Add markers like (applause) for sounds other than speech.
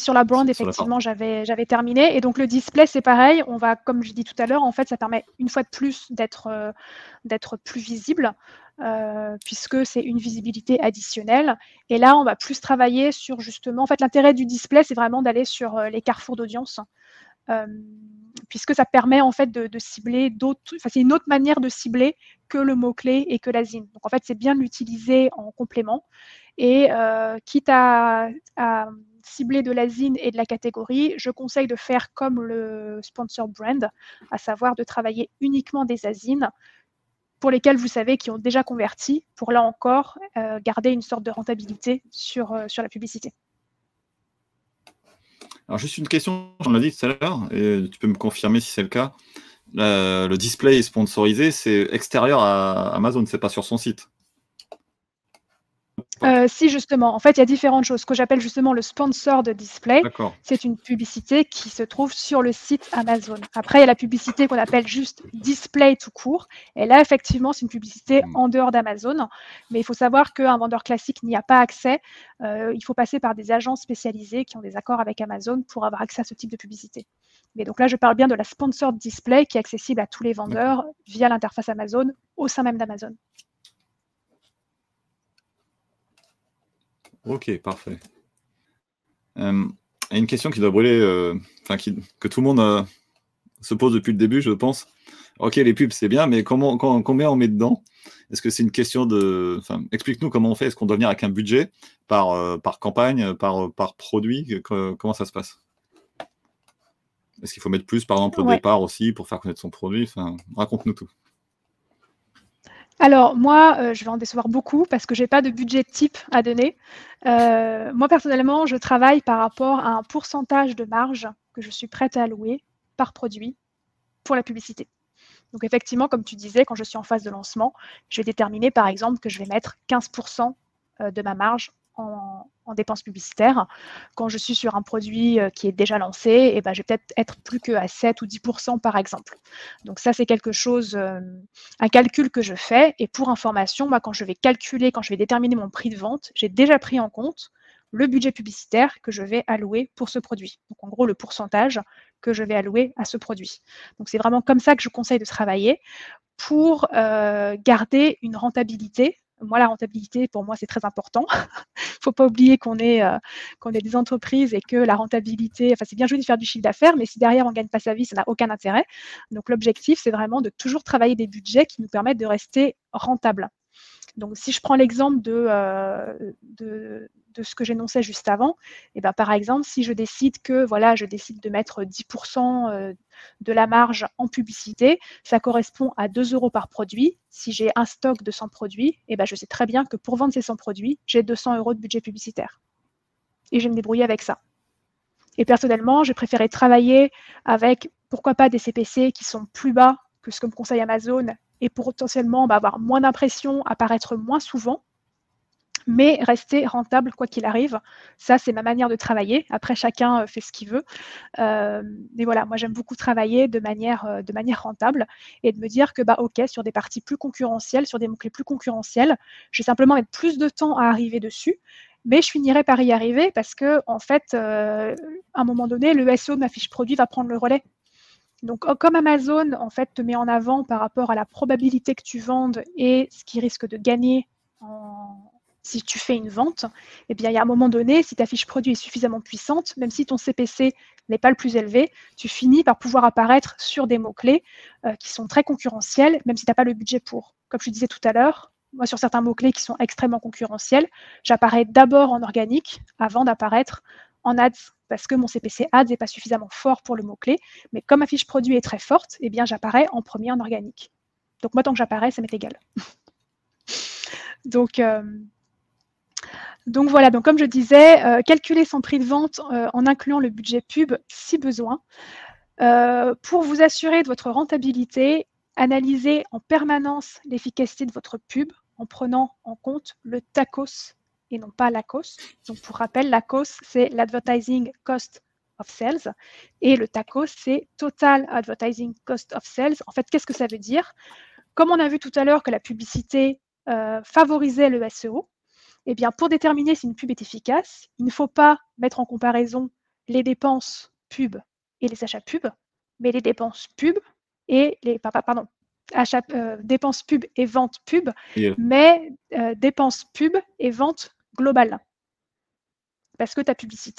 sur la brand, effectivement, j'avais, j'avais terminé. Et donc, le display, c'est pareil. On va, comme je dis tout à l'heure, en fait, ça permet une fois de plus d'être, euh, d'être plus visible, euh, puisque c'est une visibilité additionnelle. Et là, on va plus travailler sur justement, en fait, l'intérêt du display, c'est vraiment d'aller sur euh, les carrefours d'audience. puisque ça permet en fait de, cibler d'autres, enfin, c'est une autre manière de cibler que le mot-clé et que la zine. Donc en fait, c'est bien de l'utiliser en complément. Et quitte à cibler de la zine et de la catégorie, je conseille de faire comme le sponsor brand, à savoir de travailler uniquement des azines pour lesquels vous savez qui ont déjà converti, pour là encore euh, garder une sorte de rentabilité sur, euh, sur la publicité. Alors juste une question, j'en ai dit tout à l'heure, et tu peux me confirmer si c'est le cas. Le display sponsorisé, c'est extérieur à Amazon, c'est pas sur son site. Euh, si, justement. En fait, il y a différentes choses. Ce que j'appelle justement le sponsor de display, c'est une publicité qui se trouve sur le site Amazon. Après, il y a la publicité qu'on appelle juste display tout court. Et là, effectivement, c'est une publicité hmm. en dehors d'Amazon. Mais il faut savoir qu'un vendeur classique n'y a pas accès. Euh, il faut passer par des agences spécialisées qui ont des accords avec Amazon pour avoir accès à ce type de publicité. Mais donc là, je parle bien de la sponsor display qui est accessible à tous les vendeurs via l'interface Amazon au sein même d'Amazon. Ok, parfait. Euh, une question qui doit brûler, euh, enfin que tout le monde euh, se pose depuis le début, je pense. Ok, les pubs, c'est bien, mais comment, combien on met dedans? Est-ce que c'est une question de. Enfin, explique-nous comment on fait. Est-ce qu'on doit venir avec un budget par, par campagne, par, par produit? Comment ça se passe? Est-ce qu'il faut mettre plus, par exemple, au départ aussi, pour faire connaître son produit? Enfin, Raconte-nous tout. Alors moi, euh, je vais en décevoir beaucoup parce que je n'ai pas de budget type à donner. Euh, moi personnellement, je travaille par rapport à un pourcentage de marge que je suis prête à allouer par produit pour la publicité. Donc effectivement, comme tu disais, quand je suis en phase de lancement, je vais déterminer par exemple que je vais mettre 15% euh, de ma marge en, dépenses publicitaires. Quand je suis sur un produit euh, qui est déjà lancé, eh ben, je vais peut-être être plus qu'à 7 ou 10% par exemple. Donc ça, c'est quelque chose, euh, un calcul que je fais. Et pour information, moi, quand je vais calculer, quand je vais déterminer mon prix de vente, j'ai déjà pris en compte le budget publicitaire que je vais allouer pour ce produit. Donc en gros, le pourcentage que je vais allouer à ce produit. Donc c'est vraiment comme ça que je conseille de travailler pour euh, garder une rentabilité moi, la rentabilité, pour moi, c'est très important. Il (laughs) ne faut pas oublier qu'on est, euh, qu'on est des entreprises et que la rentabilité, enfin, c'est bien joli de faire du chiffre d'affaires, mais si derrière on ne gagne pas sa vie, ça n'a aucun intérêt. Donc, l'objectif, c'est vraiment de toujours travailler des budgets qui nous permettent de rester rentables. Donc, si je prends l'exemple de, euh, de, ce que j'énonçais juste avant, eh ben, par exemple, si je décide que voilà, je décide de mettre 10% euh, de la marge en publicité, ça correspond à 2 euros par produit. Si j'ai un stock de 100 produits, eh ben, je sais très bien que pour vendre ces 100 produits, j'ai 200 euros de budget publicitaire. Et je vais me débrouiller avec ça. Et personnellement, j'ai préféré travailler avec, pourquoi pas, des CPC qui sont plus bas que ce que me conseille Amazon et potentiellement bah, avoir moins d'impression, apparaître moins souvent, mais rester rentable quoi qu'il arrive. Ça, c'est ma manière de travailler. Après, chacun euh, fait ce qu'il veut. Euh, mais voilà, moi, j'aime beaucoup travailler de manière, euh, de manière rentable et de me dire que, bah, OK, sur des parties plus concurrentielles, sur des mots-clés plus concurrentiels, je vais simplement mettre plus de temps à arriver dessus. Mais je finirai par y arriver parce que, en fait, à un moment donné, le SEO de ma fiche produit va prendre le relais. Donc, oh, comme Amazon, en fait, te met en avant par rapport à la probabilité que tu vendes et ce qui risque de gagner si tu fais une vente, eh bien, il y a un moment donné, si ta fiche produit est suffisamment puissante, même si ton CPC n'est pas le plus élevé, tu finis par pouvoir apparaître sur des mots-clés euh, qui sont très concurrentiels, même si tu n'as pas le budget pour. Comme je disais tout à l'heure, moi, sur certains mots-clés qui sont extrêmement concurrentiels, j'apparais d'abord en organique avant d'apparaître en ads parce que mon CPC ads n'est pas suffisamment fort pour le mot-clé. Mais comme ma fiche produit est très forte, eh bien, j'apparais en premier en organique. Donc, moi, tant que j'apparais, ça m'est égal. (laughs) donc, euh, donc, voilà. Donc, comme je disais, euh, calculer son prix de vente euh, en incluant le budget pub si besoin. pour vous assurer de votre rentabilité, analysez en permanence l'efficacité de votre pub en prenant en compte le TACOS et non pas la COS. Donc, pour rappel, la COS, c'est l'Advertising Cost of Sales et le TACOS, c'est Total Advertising Cost of Sales. En fait, qu'est-ce que ça veut dire? Comme on a vu tout à l'heure que la publicité euh, favorisait le SEO, eh bien, pour déterminer si une pub est efficace, il ne faut pas mettre en comparaison les dépenses pub et les achats pub, mais les dépenses pub et les pardon, achats, euh, dépenses pub et ventes pub, Yeah. mais euh, dépenses pub et ventes globales. Parce que ta publicité